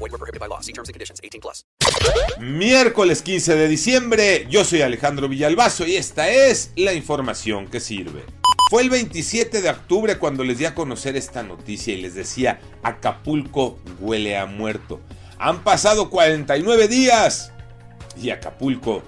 Void were prohibited by law. See terms and conditions. 18 plus. Miércoles 15 de diciembre, yo soy Alejandro Villalbazo y esta es la información que sirve. Fue el 27 de octubre cuando les di a conocer esta noticia y les decía, Acapulco huele a muerto. Han pasado 49 días y Acapulco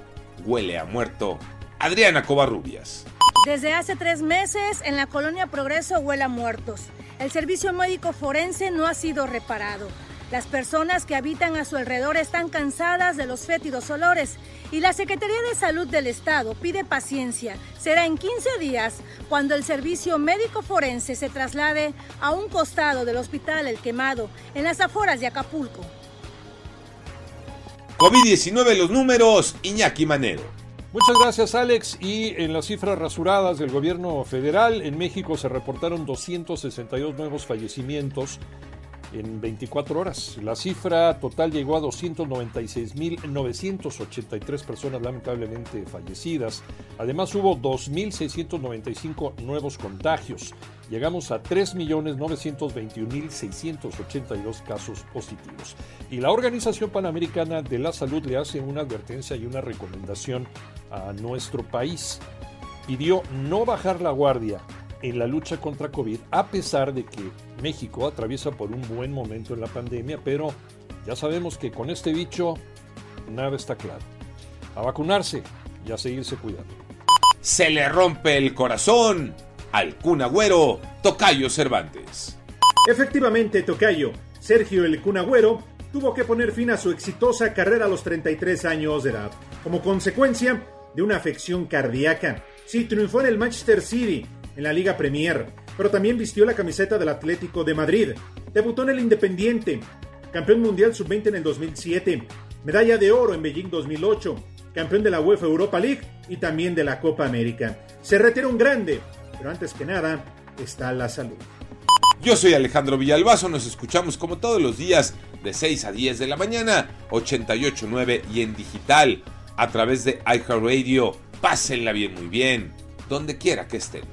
huele a muerto. Adriana Covarrubias. Desde hace tres meses en la colonia Progreso huele a muertos. El servicio médico forense no ha sido reparado. Las personas que habitan a su alrededor están cansadas de los fétidos olores y la Secretaría de Salud del Estado pide paciencia. Será en 15 días cuando el servicio médico forense se traslade a un costado del Hospital El Quemado, en las afueras de Acapulco. COVID-19 los números, Iñaki Manero. Muchas gracias Alex. Y en las cifras rasuradas del gobierno federal, en México se reportaron 262 nuevos fallecimientos en 24 horas. La cifra total llegó a 296.983 personas lamentablemente fallecidas. Además hubo 2.695 nuevos contagios. Llegamos a 3.921.682 casos positivos. Y la Organización Panamericana de la Salud le hace una advertencia y una recomendación a nuestro país. Pidió no bajar la guardia en la lucha contra COVID, a pesar de que México atraviesa por un buen momento en la pandemia, pero ya sabemos que con este bicho nada está claro. A vacunarse y a seguirse cuidando. Se le rompe el corazón al Cunagüero Tocayo Cervantes. Efectivamente, Tocayo, Sergio el Cunagüero tuvo que poner fin a su exitosa carrera a los 33 años de edad, como consecuencia de una afección cardíaca. Sí, triunfó en el Manchester City, en la Liga Premier, pero también vistió la camiseta del Atlético de Madrid. Debutó en el Independiente, campeón mundial sub-20 en el 2007, medalla de oro en Beijing 2008, campeón de la UEFA Europa League y también de la Copa América. Se retiró un grande, pero antes que nada está la salud. Yo soy Alejandro Villalbazo, nos escuchamos como todos los días de 6 a 10 de la mañana, 88.9 y en digital a través de iHeartRadio. Pásenla bien, muy bien, donde quiera que estén.